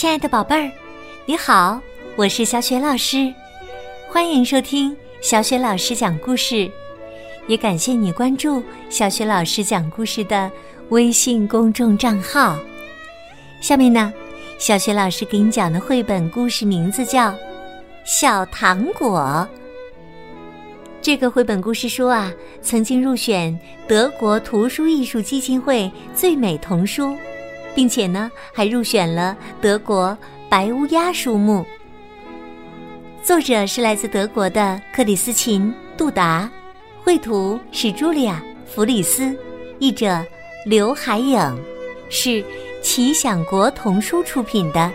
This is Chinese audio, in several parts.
亲爱的宝贝儿，你好，我是小雪老师，欢迎收听小雪老师讲故事，也感谢你关注小雪老师讲故事的微信公众账号。下面呢，小雪老师给你讲的绘本故事名字叫《小糖果》。这个绘本故事书啊，曾经入选德国图书艺术基金会最美童书。并且呢，还入选了德国白乌鸦书目。作者是来自德国的克里斯琴·杜达，绘图是茱莉亚·弗里斯，译者刘海影，是奇想国童书出品的。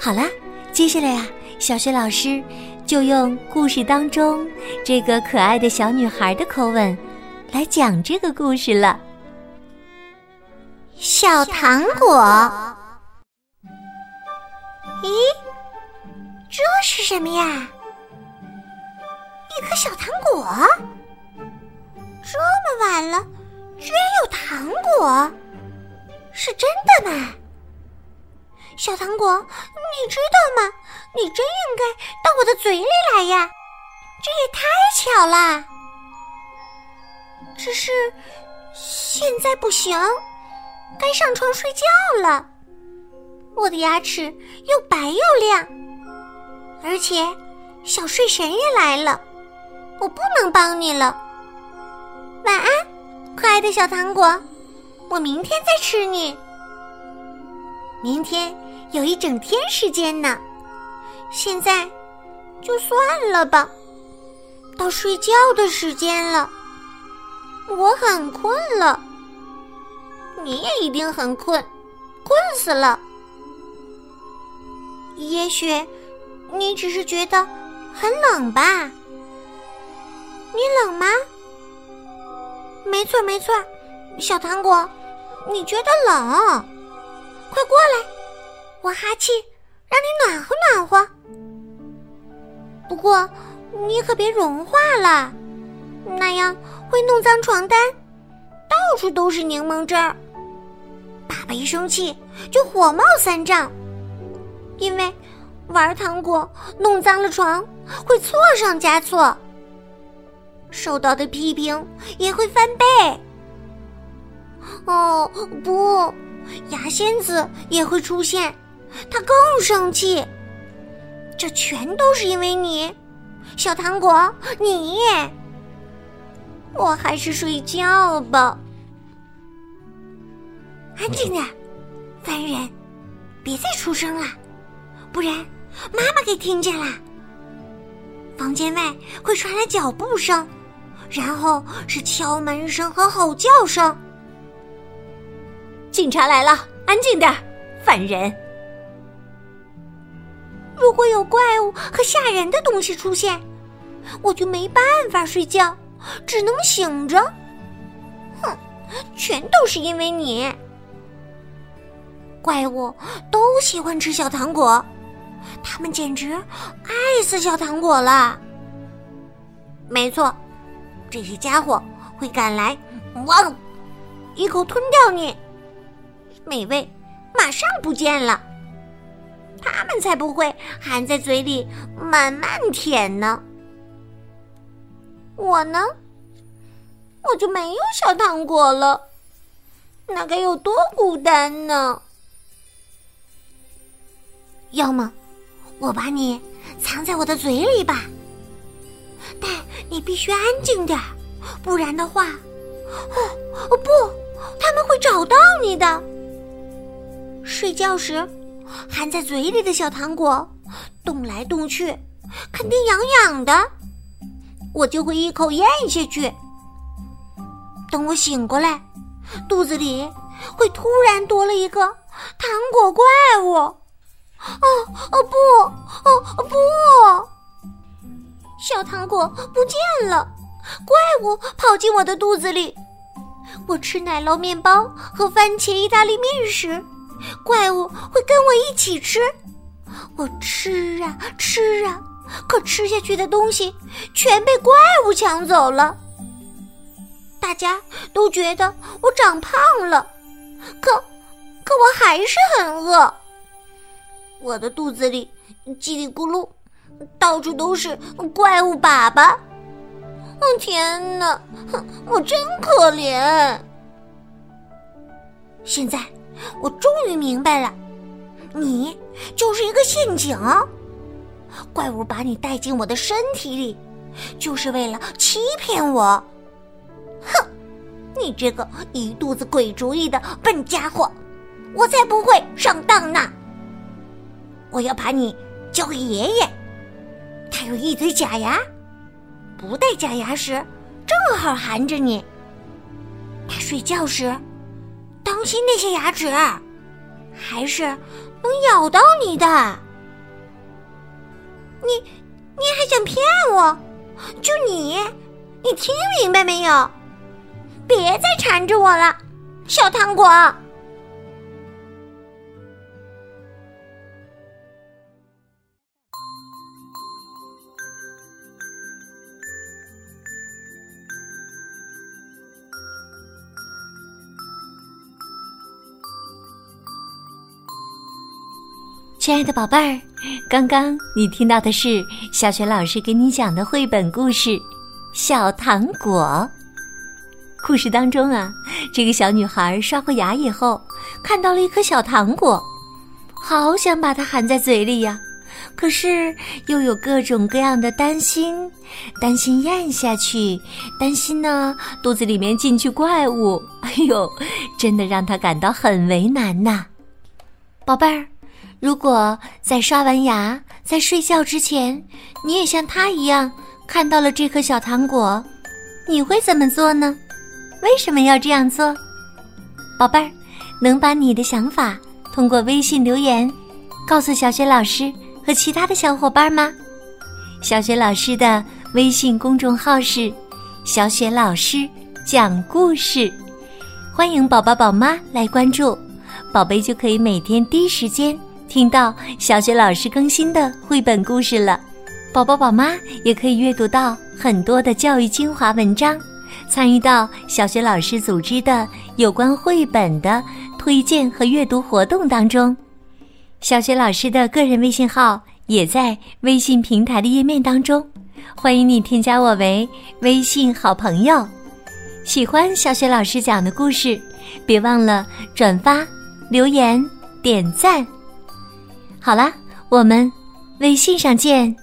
好啦，接下来呀，小雪老师就用故事当中这个可爱的小女孩的口吻来讲这个故事了。小糖果，咦，这是什么呀？一颗小糖果，这么晚了，居然有糖果，是真的吗？小糖果，你知道吗？你真应该到我的嘴里来呀！这也太巧了。只是现在不行。该上床睡觉了，我的牙齿又白又亮，而且小睡神也来了，我不能帮你了。晚安，可爱的小糖果，我明天再吃你。明天有一整天时间呢，现在就算了吧，到睡觉的时间了，我很困了。你也一定很困，困死了。也许你只是觉得很冷吧？你冷吗？没错，没错，小糖果，你觉得冷？快过来，我哈气，让你暖和暖和。不过你可别融化了，那样会弄脏床单，到处都是柠檬汁儿。爸一生气就火冒三丈，因为玩糖果弄脏了床会错上加错，受到的批评也会翻倍。哦不，牙仙子也会出现，他更生气。这全都是因为你，小糖果，你。我还是睡觉吧。安静点，烦人！别再出声了，不然妈妈给听见了。房间外会传来脚步声，然后是敲门声和吼叫声。警察来了，安静点，烦人！如果有怪物和吓人的东西出现，我就没办法睡觉，只能醒着。哼，全都是因为你。怪物都喜欢吃小糖果，他们简直爱死小糖果了。没错，这些家伙会赶来，汪，一口吞掉你，美味马上不见了。他们才不会含在嘴里慢慢舔呢。我呢，我就没有小糖果了，那该有多孤单呢？要么，我把你藏在我的嘴里吧。但你必须安静点儿，不然的话，哦哦不，他们会找到你的。睡觉时，含在嘴里的小糖果动来动去，肯定痒痒的，我就会一口咽下去。等我醒过来，肚子里会突然多了一个糖果怪物。哦哦不哦不！小糖果不见了，怪物跑进我的肚子里。我吃奶酪面包和番茄意大利面时，怪物会跟我一起吃。我吃啊吃啊，可吃下去的东西全被怪物抢走了。大家都觉得我长胖了，可可我还是很饿。我的肚子里叽里咕噜，到处都是怪物粑粑。哦天哪，我真可怜。现在我终于明白了，你就是一个陷阱。怪物把你带进我的身体里，就是为了欺骗我。哼，你这个一肚子鬼主意的笨家伙，我才不会上当呢！我要把你交给爷爷，他有一堆假牙，不戴假牙时正好含着你。他睡觉时，当心那些牙齿，还是能咬到你的。你，你还想骗我？就你，你听明白没有？别再缠着我了，小糖果。亲爱的宝贝儿，刚刚你听到的是小雪老师给你讲的绘本故事《小糖果》。故事当中啊，这个小女孩刷过牙以后，看到了一颗小糖果，好想把它含在嘴里呀，可是又有各种各样的担心：担心咽下去，担心呢肚子里面进去怪物。哎呦，真的让她感到很为难呐，宝贝儿。如果在刷完牙、在睡觉之前，你也像他一样看到了这颗小糖果，你会怎么做呢？为什么要这样做？宝贝儿，能把你的想法通过微信留言告诉小雪老师和其他的小伙伴吗？小雪老师的微信公众号是“小雪老师讲故事”，欢迎宝宝宝妈来关注，宝贝就可以每天第一时间。听到小学老师更新的绘本故事了，宝宝宝妈也可以阅读到很多的教育精华文章，参与到小学老师组织的有关绘本的推荐和阅读活动当中。小学老师的个人微信号也在微信平台的页面当中，欢迎你添加我为微信好朋友。喜欢小雪老师讲的故事，别忘了转发、留言、点赞。好啦，我们微信上见。